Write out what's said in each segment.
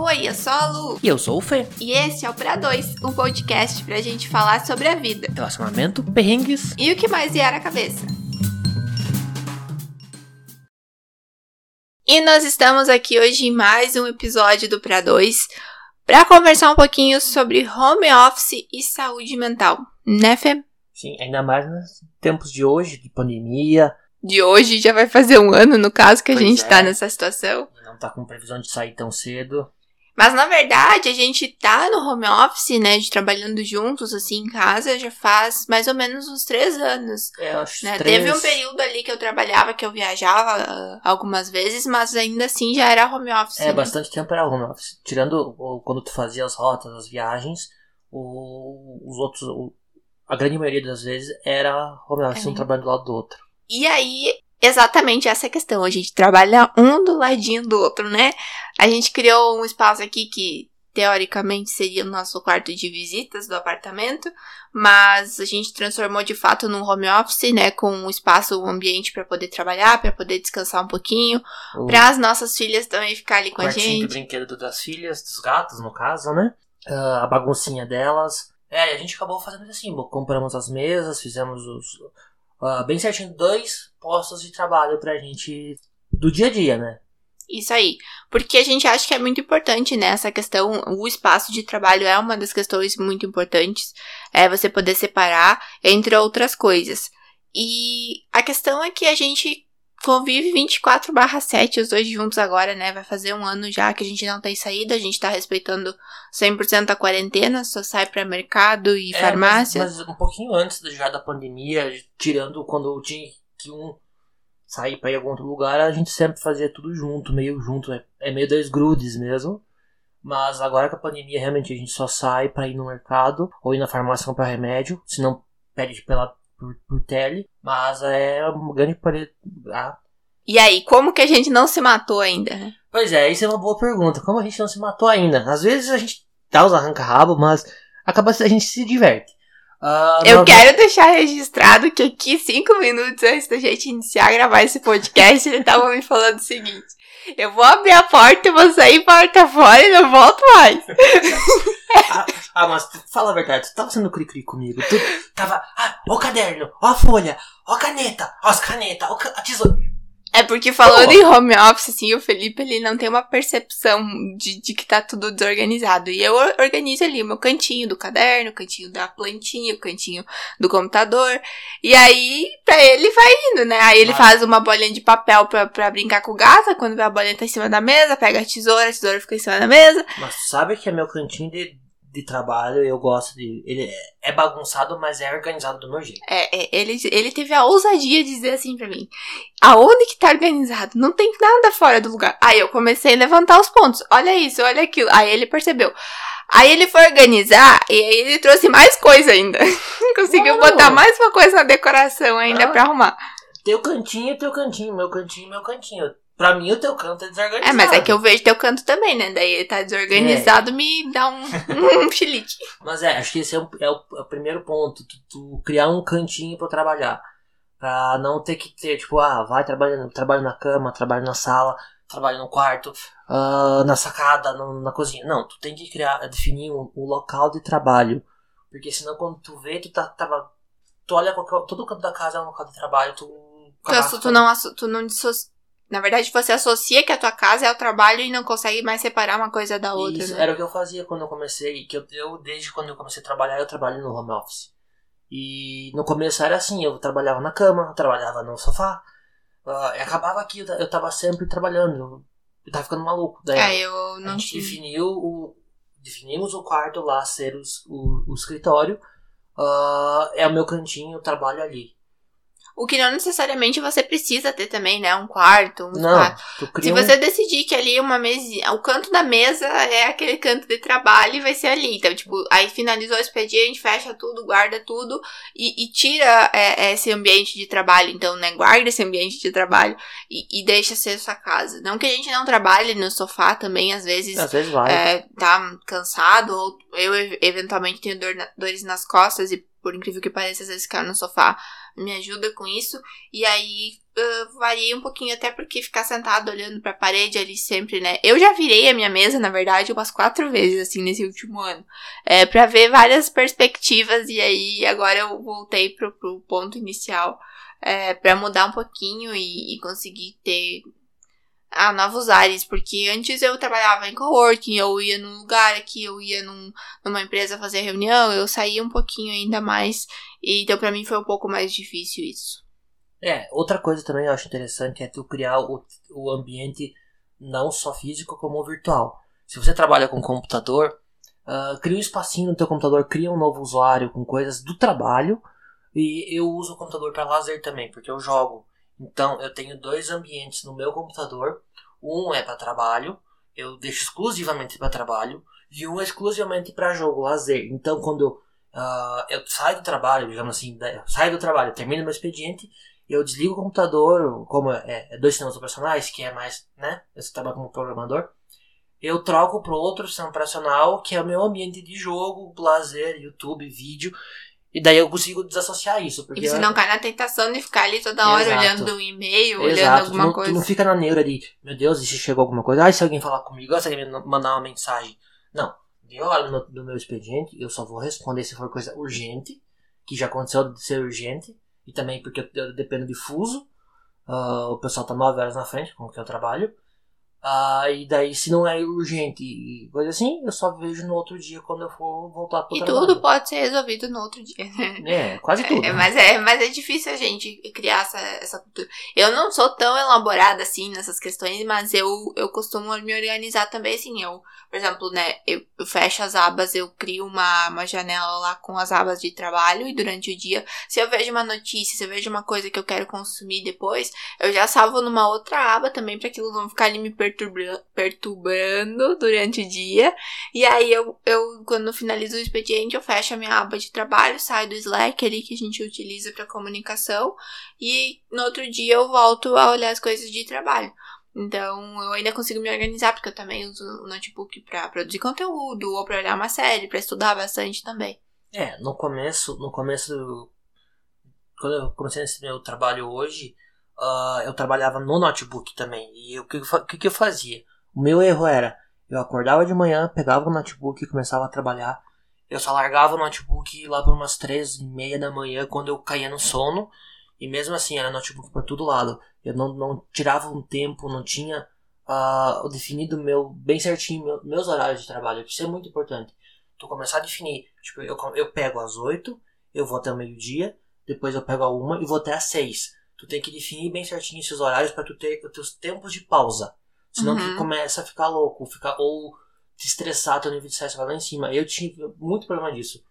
Oi, eu sou a Lu. E eu sou o Fê. E esse é o Pra 2, um podcast pra gente falar sobre a vida. Relacionamento, perrengues. E o que mais vier à cabeça. E nós estamos aqui hoje em mais um episódio do Pra 2 para conversar um pouquinho sobre home office e saúde mental, né, Fê? Sim, ainda mais nos tempos de hoje, de pandemia. De hoje já vai fazer um ano, no caso, que a Pois gente é. tá nessa situação. Não tá com previsão de sair tão cedo. Mas na verdade, a gente tá no home office, né, de trabalhando juntos, assim, em casa, já faz mais ou menos uns três anos. É, eu acho né? três... Teve um período ali que eu trabalhava, que eu viajava ah, algumas vezes, mas ainda assim já era home office. É, né? bastante tempo era home office. Tirando quando tu fazia as rotas, as viagens, o- os outros... a grande maioria das vezes era home office, É. um trabalho do lado do outro. E aí, exatamente essa questão. A gente trabalha um do ladinho do outro, né? A gente criou um espaço aqui que teoricamente seria o nosso quarto de visitas do apartamento, mas a gente transformou de fato num home office, né, com um espaço, um ambiente para poder trabalhar, para poder descansar um pouquinho, O para as nossas filhas também ficar ali com a gente. do brinquedo das filhas, dos gatos, no caso, né? Ah, a baguncinha delas. É, a gente acabou fazendo assim, compramos as mesas, fizemos os... ah, bem certinho, dois postos de trabalho pra gente do dia a dia, né? Isso aí. Porque a gente acha que é muito importante, né? Essa questão, o espaço de trabalho é uma das questões muito importantes. É você poder separar, entre outras coisas. E a questão é que a gente convive 24 barra 7, os dois juntos agora, né? Vai fazer um ano já que a gente não tem saído, a gente tá respeitando 100% a quarentena, só sai pra mercado e É, farmácia. Mas, mas um pouquinho antes já da pandemia, tirando quando tinha que um sair pra ir a algum outro lugar, a gente sempre fazia tudo junto, meio junto. É, é meio dois grudes mesmo. Mas agora com a pandemia, realmente a gente só sai pra ir no mercado ou ir na farmácia comprar remédio. Se não, pede pela, por, por tele. Mas é uma grande parede. Ah, E aí, como que a gente não se matou ainda, né? Pois é, isso é uma boa pergunta. Como a gente não se matou ainda? Às vezes a gente dá os arranca-rabo, mas acaba a gente se diverte. Ah, Eu quero deixar registrado que aqui, cinco minutos antes da gente iniciar a gravar esse podcast, ele tava me falando o seguinte: eu vou abrir a porta, vou sair porta fora e não volto mais. Ah, ah, mas fala a verdade, tu tava sendo cri-cri comigo. Tu tava. Ah, ó o caderno, ó a folha, ó a caneta, ó as canetas, ó a tesoura. É porque falando Pô. em home office, assim, o Felipe ele não tem uma percepção de, de que tá tudo desorganizado. E eu or- organizo ali o meu cantinho do caderno, o cantinho da plantinha, o cantinho do computador. E aí, pra ele vai indo, né? Aí ele Ah. faz uma bolinha de papel pra, pra brincar com o gato, quando a bolinha tá em cima da mesa, pega a tesoura, a tesoura fica em cima da mesa. Mas sabe que é meu cantinho de, de trabalho, eu gosto de. Ele é- é bagunçado, mas é organizado do meu jeito. É, é, ele, ele teve a ousadia de dizer assim pra mim: aonde que tá organizado? Não tem nada fora do lugar. Aí eu comecei a levantar os pontos. Olha isso, olha aquilo. Aí ele percebeu. Aí ele foi organizar e aí ele trouxe mais coisa ainda. Conseguiu botar mais uma coisa na decoração ainda pra arrumar. Teu cantinho, teu cantinho, meu cantinho, meu cantinho. Pra mim, o teu canto é desorganizado. É, mas é que eu vejo teu canto também, né? Daí ele tá desorganizado, me dá um, um chilique. Mas é, acho que esse é, o- é o, é o primeiro ponto. Tu, tu criar um cantinho pra trabalhar. Pra não ter que ter, tipo, ah, vai trabalhando, trabalho na cama, trabalho na sala, trabalho no quarto, ah, na sacada, no- na cozinha. Não, tu tem que criar, definir um, um local de trabalho. Porque senão quando tu vê, tu tá. Tava, tu olha qualquer, todo canto da casa é um local de trabalho, tu. Tu, tu não, tu não dissocia. Na verdade, você associa que a tua casa é o trabalho e não consegue mais separar uma coisa da outra, Isso né? era o que eu fazia quando eu comecei, que eu, eu desde quando eu comecei a trabalhar, eu trabalho no home office. E no começo era assim, eu trabalhava na cama, trabalhava no sofá, e acabava aqui, eu, ta- eu tava sempre trabalhando, eu, eu tava ficando maluco. Daí É, eu a não gente tive. definiu o, definimos o quarto lá ser os- o, o escritório, ah, é o meu cantinho, eu trabalho ali. O que não necessariamente você precisa ter também, né? Um quarto, um Não, quarto. Se um- você decidir que ali uma mesinha, o canto da mesa é aquele canto de trabalho e vai ser ali. Então, tipo, aí finalizou o expediente, fecha tudo, guarda tudo e, e tira é, esse ambiente de trabalho. Então, né? Guarda esse ambiente de trabalho e, e deixa ser sua casa. Não que a gente não trabalhe no sofá também, às vezes às vezes vai. é, tá cansado, ou eu ev- eventualmente tenho dor dores nas costas e por incrível que pareça, às vezes ficar no sofá me ajuda com isso. E aí uh, variei um pouquinho, até porque ficar sentado olhando pra parede ali sempre, né? Eu já virei a minha mesa, na verdade, umas quatro vezes, assim, nesse último ano. É, pra ver várias perspectivas, e aí agora eu voltei pro, pro ponto inicial. É, para mudar um pouquinho e, e conseguir ter a novos ares, porque antes eu trabalhava em coworking, eu ia num lugar aqui, eu ia num, numa empresa fazer reunião, eu saía um pouquinho ainda mais, e então para mim foi um pouco mais difícil isso. É, outra coisa também eu acho interessante é tu criar o, o ambiente não só físico como virtual. Se você trabalha com computador, uh, cria um espacinho no teu computador, cria um novo usuário com coisas do trabalho, e eu uso o computador para lazer também, porque eu jogo. Então eu tenho dois ambientes no meu computador. Um é para trabalho, eu deixo exclusivamente para trabalho, e um é exclusivamente para jogo, lazer. Então quando uh, eu saio do trabalho, digamos assim, saio do trabalho, termino meu expediente, eu desligo o computador, como é, é dois sistemas operacionais, que é mais, né? Eu trabalho como programador. Eu troco para outro sistema operacional, que é o meu ambiente de jogo, lazer, YouTube, vídeo. E daí eu consigo desassociar isso. Porque e você eu... não cai na tentação de ficar ali toda hora Exato. olhando um e-mail, Exato. olhando alguma tu não, coisa. Tu não fica na neura de, meu Deus, e se chegou alguma coisa? Ai, se alguém falar comigo, se alguém me mandar uma mensagem. Não. Eu olho no, no meu expediente, eu só vou responder se for coisa urgente, que já aconteceu de ser urgente, e também porque eu, eu dependo de fuso. Uh, o pessoal tá 9 horas na frente, com o que eu trabalho. Ah, e daí, se não é urgente e coisa assim, eu só vejo no outro dia quando eu for voltar pro E trabalho. tudo pode ser resolvido no outro dia. né? É, quase tudo. É, mas, é, mas é difícil a gente criar essa, essa cultura. Eu não sou tão elaborada assim nessas questões, mas eu, eu costumo me organizar também assim. Eu, por exemplo, né, eu, eu fecho as abas, eu crio uma, uma janela lá com as abas de trabalho e durante o dia, se eu vejo uma notícia, se eu vejo uma coisa que eu quero consumir depois, eu já salvo numa outra aba também para aquilo não ficar ali me perturbando, perturbando durante o dia. E aí eu, eu, quando finalizo o expediente, eu fecho a minha aba de trabalho, saio do Slack ali que a gente utiliza para comunicação e no outro dia eu volto a olhar as coisas de trabalho. Então eu ainda consigo me organizar porque eu também uso o notebook para produzir conteúdo ou para olhar uma série, para estudar bastante também. É, no começo, no começo, do- quando eu comecei nesse meu trabalho hoje, ah, eu trabalhava no notebook também. E o que, que, que eu fazia? O meu erro era, eu acordava de manhã, pegava o notebook e começava a trabalhar. Eu só largava o notebook lá por umas três e meia da manhã, quando eu caía no sono. E mesmo assim, era notebook por todo lado. Eu não, não tirava um tempo, não tinha ah, definido meu, bem certinho meu- meus horários de trabalho. Isso é muito importante. Tu começar a definir, tipo, eu, eu pego às 8, eu vou até o meio-dia, depois eu pego a uma e vou até às 6. Tu tem que definir bem certinho esses horários para tu ter os teus tempos de pausa. Senão Uhum. tu começa a ficar louco, ficar, ou te estressar, teu nível de estresse vai lá em cima. Eu tive muito problema disso.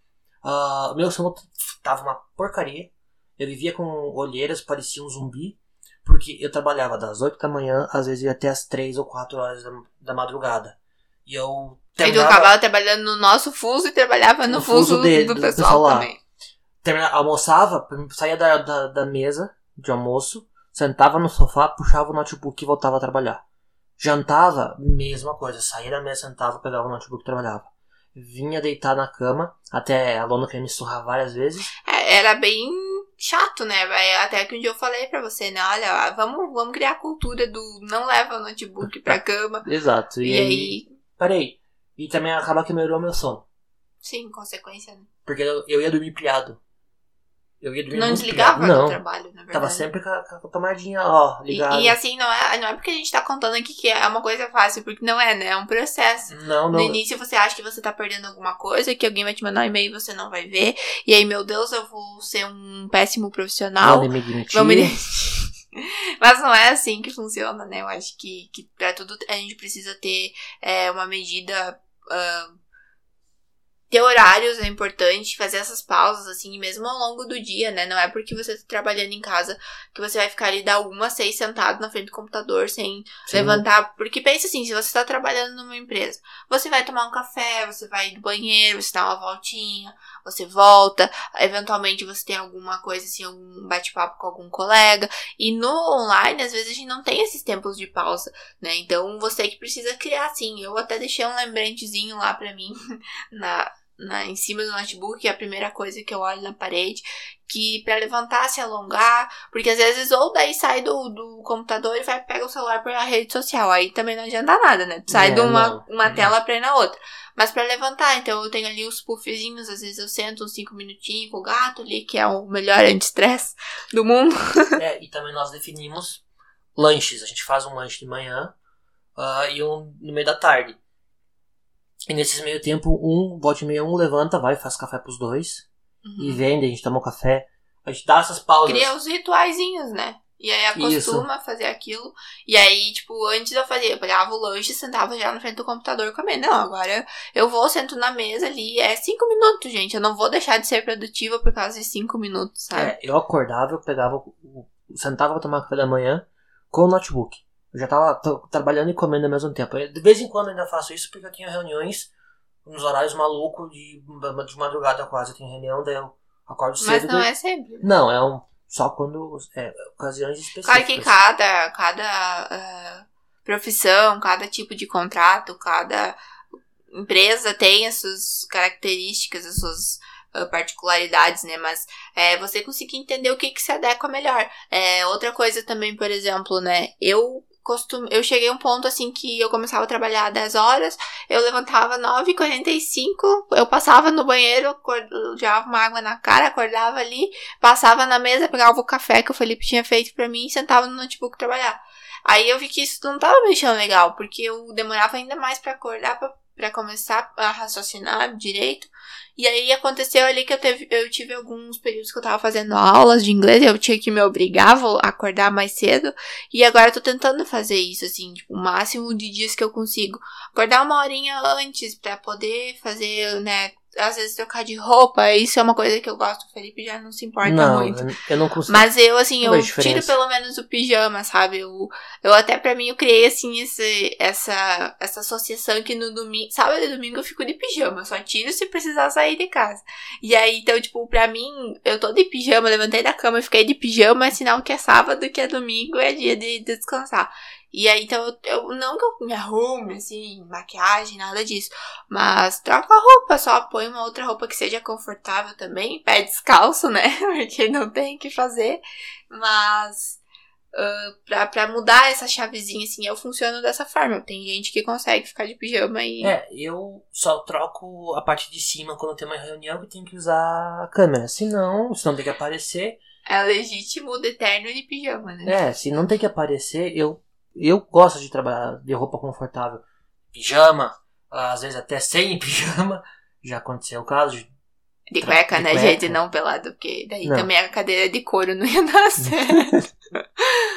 Ah, meu sono tava uma porcaria. Eu vivia com olheiras, parecia um zumbi. Porque eu trabalhava das 8 da manhã, às vezes ia até as 3 ou 4 horas da, da madrugada. E eu E tu terminava- acabava trabalhando no nosso fuso e trabalhava no, No fuso, fuso do, do pessoal, também. termina- almoçava, saía da, da, da mesa de almoço, sentava no sofá, puxava o notebook e voltava a trabalhar. Jantava, mesma coisa, saía da mesa, sentava, pegava o notebook e trabalhava. Vinha deitar na cama, até a Lona queria me surrar várias vezes. É, era bem chato, né? Até que um dia eu falei pra você, né? Olha, vamos, vamos criar a cultura do não leva o notebook pra cama. Exato. E, e aí, aí, parei. E também acaba que melhorou meu sono. sim, consequência, né? Porque eu, eu ia dormir pilhado. Eu ia dormir Não desligava do Não. trabalho, na verdade. Tava sempre com a, com a tomadinha, ó, E, ligada. e assim, não é, não é porque a gente tá contando aqui que é uma coisa fácil, porque não é, né? É um processo. Não, No não. início você acha que você tá perdendo alguma coisa, que alguém vai te mandar um e-mail e você não vai ver. E aí, meu Deus, eu vou ser um péssimo profissional. Não me admitir. Vamos Mas não é assim que funciona, né? Eu acho que, que pra tudo a gente precisa ter é, uma medida. ah, ter horários é importante, fazer essas pausas, assim, mesmo ao longo do dia, né? Não é porque você tá trabalhando em casa que você vai ficar ali da uma a seis sentado na frente do computador sem Sim. levantar. Porque pensa assim, se você tá trabalhando numa empresa, você vai tomar um café, você vai no banheiro, você dá uma voltinha, você volta, eventualmente você tem alguma coisa assim, algum bate-papo com algum colega. E no online, às vezes a gente não tem esses tempos de pausa, né? Então você que precisa criar, assim. Eu até deixei um lembrantezinho lá pra mim, na, na, em cima do notebook, é a primeira coisa que eu olho na parede, que para levantar, se alongar, porque às vezes ou daí sai do, do computador e vai pega o celular pela rede social, aí também não adianta nada, né? Sai É, de uma, não. uma tela pra ir na outra. Mas pra levantar, então eu tenho ali os puffzinhos, às vezes eu sento uns 5 minutinhos com o gato ali, que é o melhor anti-estresse do mundo. É, e também nós definimos lanches. A gente faz um lanche de manhã ah, e um no meio da tarde. E nesses meio tempo, um, volta e meia, um levanta, vai, faz café pros dois. E vende, a gente toma um café. A gente dá essas pausas. Cria os rituaizinhos, né? E aí acostuma fazer aquilo. E aí, tipo, antes eu fazia, eu pegava o lanche e sentava já na frente do computador comendo. Não, agora eu vou, sento na mesa ali. É cinco minutos, gente. Eu não vou deixar de ser produtiva por causa de cinco minutos, sabe? É, eu acordava, eu pegava, o- o- sentava pra tomar café da manhã com o notebook. Eu já tava trabalhando e comendo ao mesmo tempo. Eu, De vez em quando ainda faço isso porque eu tenho reuniões nos horários malucos de, de madrugada quase. Eu tenho reunião, daí eu acordo Mas cedo. não é sempre. Não, é um. Só quando. É, ocasiões específicas. Claro que cada, cada ah, profissão, cada tipo de contrato, cada empresa tem as suas características, as suas ah, particularidades, né? Mas é, você conseguir entender o que, que se adequa melhor. É, outra coisa também, por exemplo, né? Eu costumo, eu cheguei a um ponto assim que eu começava a trabalhar às 10 horas, eu levantava 9h45, eu passava no banheiro, jogava uma água na cara, acordava ali, passava na mesa, pegava o café que o Felipe tinha feito pra mim e sentava no notebook trabalhar. Aí eu vi que isso não tava me deixando legal, porque eu demorava ainda mais pra acordar, pra, pra começar a raciocinar direito. E aí aconteceu ali que eu, teve, eu tive alguns períodos que eu tava fazendo aulas de inglês, eu tinha que me obrigar a acordar mais cedo. E agora eu tô tentando fazer isso, assim, tipo, o máximo de dias que eu consigo. Acordar uma horinha antes pra poder fazer, né, às vezes trocar de roupa. Isso é uma coisa que eu gosto, o Felipe já não se importa não, muito. eu- não consigo. Mas eu, assim, Não eu tiro pelo menos o pijama, sabe? Eu, eu até, pra mim, eu criei, assim, esse, essa, essa associação que no domingo, sábado e domingo eu fico de pijama. Só tiro se precisar sair de casa. E aí, então, tipo, pra mim, eu tô de pijama, levantei da cama e fiquei de pijama, é sinal que é sábado, que é domingo, é dia de descansar. E aí, então, eu, eu não que eu me arrume, assim, maquiagem, nada disso. Mas troca a roupa, só põe uma outra roupa que seja confortável também. Pé descalço, né? Porque não tem o que fazer. Mas ah, pra, pra mudar essa chavezinha, assim, eu funciono dessa forma. Tem gente que consegue ficar de pijama e. É, eu só troco a parte de cima quando tem uma reunião que tem que usar a câmera. Se não, se não tem que aparecer. É legítimo o eterno de pijama, né? É, se não tem que aparecer, eu, eu gosto de trabalhar de roupa confortável. Pijama, às vezes até sem pijama. Já aconteceu o caso de De cueca, de né, cueca. gente? Não pelado, porque daí Não. também a cadeira de couro não ia dar certo.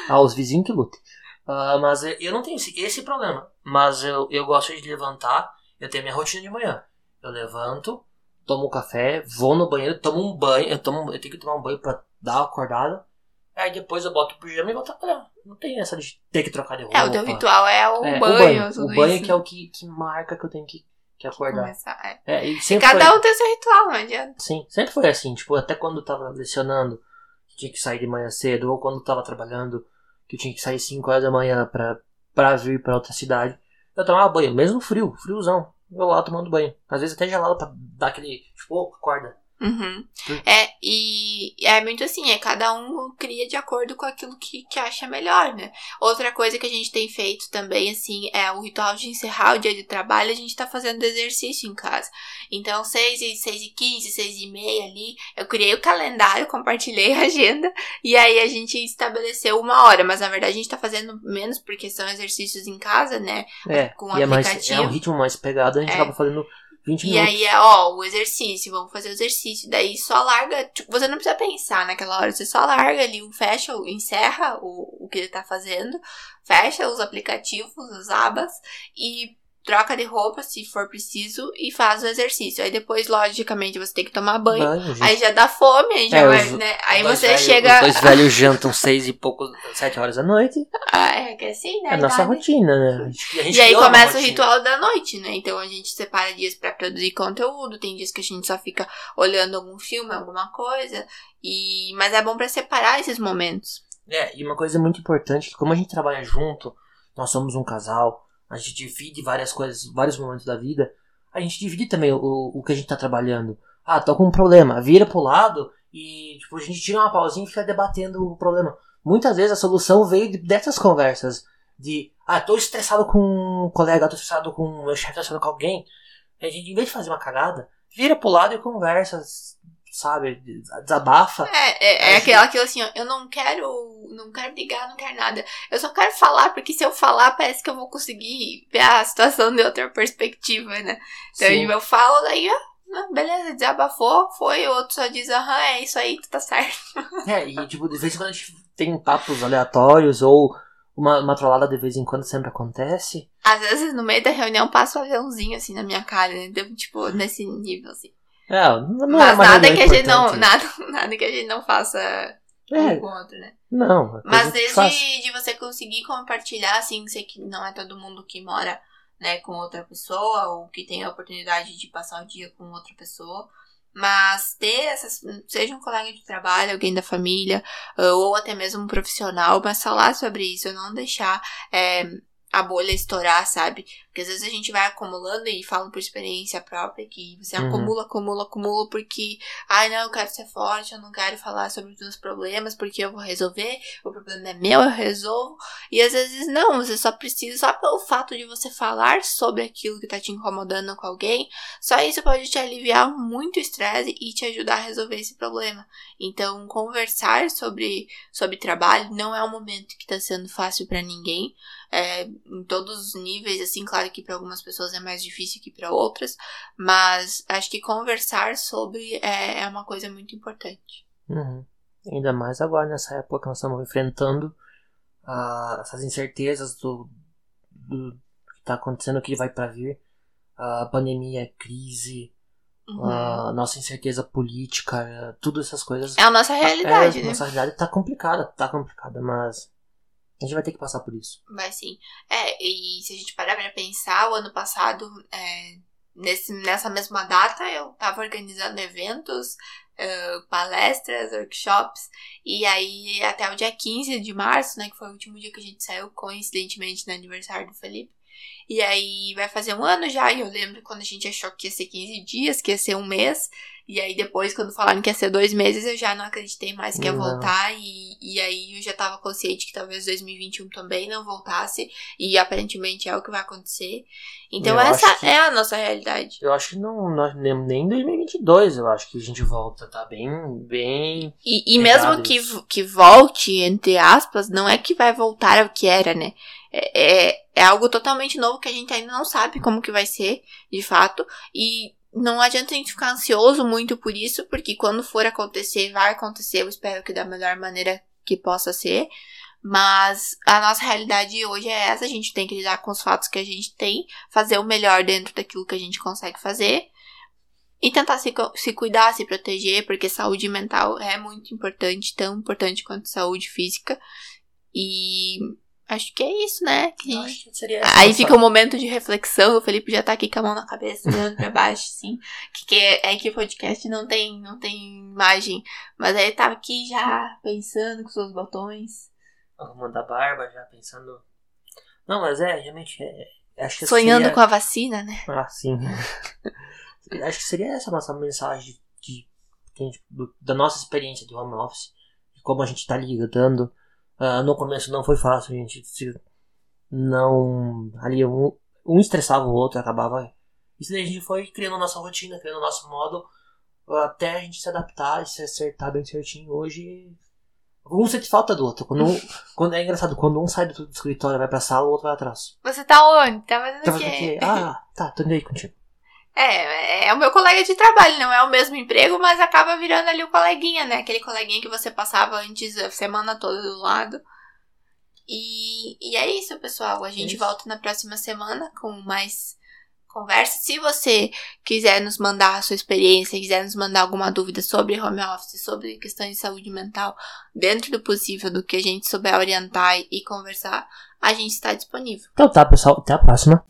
Ah, os vizinhos que lutem. Ah, mas eu- eu não tenho esse, esse problema. Mas eu, eu gosto de levantar. Eu tenho minha rotina de manhã. Eu levanto, tomo um café, vou no banheiro, tomo um banho. Eu, tomo, eu tenho que tomar um banho pra dar uma acordada. Aí depois eu boto o pijama e vou trabalhar. Não tem essa de ter que trocar de roupa. é, o teu ritual é o É, banho, o banho. O banho isso. que é o que, que marca que eu tenho que, que acordar. Começar, é. É, e sempre Cada foi, um tem seu ritual, não adianta. Sim, sempre foi assim. Tipo, até quando eu tava lecionando, que tinha que sair de manhã cedo, ou quando eu tava trabalhando, que eu tinha que sair 5 horas da manhã pra, pra vir pra outra cidade. Eu tomava banho, mesmo frio, friozão. Eu lá tomando banho. Às vezes até gelado pra dar aquele. Tipo, "Ô, acorda. Uhum. Hum. É, e é muito assim, é cada um cria de acordo com aquilo que, que acha melhor, né? Outra coisa que a gente tem feito também, assim, é o ritual de encerrar o dia de trabalho, a gente tá fazendo exercício em casa. Então, 6 e, 6 e 15, 6 e meia ali, eu criei o calendário, compartilhei a agenda, e aí a gente estabeleceu uma hora, mas na verdade a gente tá fazendo menos porque são exercícios em casa, né? É, Com e é, mais, aplicativo. é um ritmo mais pegado, a gente É. acaba fazendo 20 E minutos. aí é, ó, o exercício, vamos fazer o exercício. Daí só larga, tipo, você não precisa pensar naquela hora, você só larga ali, fecha, encerra o, o que ele tá fazendo, fecha os aplicativos, as abas e troca de roupa se for preciso e faz o exercício. Aí depois, logicamente, você tem que tomar banho. Banho. Aí já dá fome, aí já É, vai, os- né? Aí você velhos- chega. Os dois velhos jantam seis e pouco, sete horas da noite. Ah, é que assim, né? É a nossa idade. rotina, né? A gente- a gente E aí começa o ritual da noite, né? Então a gente separa dias pra produzir conteúdo, tem dias que a gente só fica olhando algum filme, alguma coisa. E mas é bom pra separar esses momentos. É, e uma coisa muito importante, que como a gente trabalha junto, nós somos um casal, a gente divide várias coisas, vários momentos da vida, a gente divide também o, o que a gente tá trabalhando. Ah, tô com um problema, vira pro lado e tipo, a gente tira uma pausinha e fica debatendo o problema. Muitas vezes a solução veio dessas conversas. De, ah, tô estressado com um colega, tô estressado com meu chefe, tô estressado com alguém. A gente, em vez de fazer uma cagada, vira pro lado e conversa, sabe? Desabafa. É, é, é aquela, aquilo assim, ó, eu não quero, não quero brigar, não quero nada. Eu só quero falar, porque se eu falar, parece que eu vou conseguir ver a situação de outra perspectiva, né? Então Sim. eu falo, daí, ó, beleza, desabafou, foi, o outro só diz, aham, é isso aí, tu tá certo. É, e tipo, de vez em quando a gente tem papos aleatórios ou uma, uma trollada de vez em quando sempre acontece. Às vezes no meio da reunião passa um aviãozinho assim na minha cara, né? Tipo, nesse nível assim. É, não Mas é nada que a gente não. Nada, nada que a gente não faça é, um com outro, né? Não. É Mas desde de você conseguir compartilhar, assim, sei que não é todo mundo que mora né, com outra pessoa ou que tem a oportunidade de passar o dia com outra pessoa. Mas ter essas, seja um colega de trabalho, alguém da família, ou até mesmo um profissional, mas falar sobre isso, não deixar é, a bolha estourar, sabe? Porque às vezes a gente vai acumulando e falo por experiência própria que você uhum. acumula, acumula, acumula porque, ai não, eu quero ser forte, eu não quero falar sobre os meus problemas porque eu vou resolver, o problema é meu, eu resolvo. E às vezes não, você só precisa, só pelo fato de você falar sobre aquilo que tá te incomodando com alguém, só isso pode te aliviar muito estresse e te ajudar a resolver esse problema. Então, conversar sobre, sobre trabalho não é um momento que tá sendo fácil para ninguém é, em todos os níveis, assim, claro que para algumas pessoas é mais difícil que para outras, mas acho que conversar sobre é, é uma coisa muito importante. Uhum. Ainda mais agora, nessa época que nós estamos enfrentando uh, essas incertezas do, do que está acontecendo, o que vai para vir, a pandemia, a crise, uhum. a nossa incerteza política, tudo essas coisas. É a nossa realidade, é, né? Nossa realidade tá complicada, tá complicada, mas a gente vai ter que passar por isso. Vai sim. É, e se a gente parar pra pensar, o ano passado, é, nesse, nessa mesma data, eu tava organizando eventos, uh, palestras, workshops, e aí até o dia 15 de março, né, que foi o último dia que a gente saiu, coincidentemente no aniversário do Felipe. E aí vai fazer um ano já, e eu lembro quando a gente achou que ia ser 15 dias, que ia ser um mês, e aí depois, quando falaram que ia ser dois meses, eu já não acreditei mais que ia voltar. E, e aí eu já tava consciente que talvez 2021 também não voltasse. E aparentemente é o que vai acontecer. Então eu essa que, é a nossa realidade. Eu acho que não, não nem 2022 eu acho que a gente volta, tá bem, bem. E, e mesmo que, que volte, entre aspas, não é que vai voltar ao que era, né? É, é, é algo totalmente novo que a gente ainda não sabe como que vai ser, de fato. E não adianta a gente ficar ansioso muito por isso, porque quando for acontecer, vai acontecer. Eu espero que da melhor maneira que possa ser. Mas a nossa realidade hoje é essa. A gente tem que lidar com os fatos que a gente tem, fazer o melhor dentro daquilo que a gente consegue fazer. E tentar se, se cuidar, se proteger, porque saúde mental é muito importante, tão importante quanto saúde física. E Acho que é isso, né? Que... Aí fica um momento de reflexão. O Felipe já tá aqui com a mão na cabeça, olhando pra baixo, assim. Que, que é, é que o podcast não tem, não tem imagem. Mas aí tava aqui já pensando com seus botões. Arrumando a barba, já pensando. Não, mas é, realmente. É, acho que Sonhando seria... com a vacina, né? Ah, sim. acho que seria essa a nossa mensagem de, de, da nossa experiência de home office. De como a gente tá lidando Uh, no começo não foi fácil, gente. Se não. Ali um, um estressava o outro, acabava. Isso daí a gente foi criando nossa rotina, criando nosso modo até a gente se adaptar e se acertar bem certinho. Hoje. Um sente falta do outro. Quando, um, quando é engraçado, quando um sai do, do escritório vai pra sala, o outro vai atrás. Você tá onde? Tá fazendo tá o quê? Ah, tá, tô indo aí contigo. É, é o meu colega de trabalho, não é o mesmo emprego, mas acaba virando ali o coleguinha, né? Aquele coleguinha que você passava antes a semana toda do lado. E, e é isso, pessoal. A gente isso. volta na próxima semana com mais conversa. Se você quiser nos mandar a sua experiência, quiser nos mandar alguma dúvida sobre home office, sobre questões de saúde mental, dentro do possível, do que a gente souber orientar e conversar, a gente está disponível. Então tá, pessoal. Até a próxima.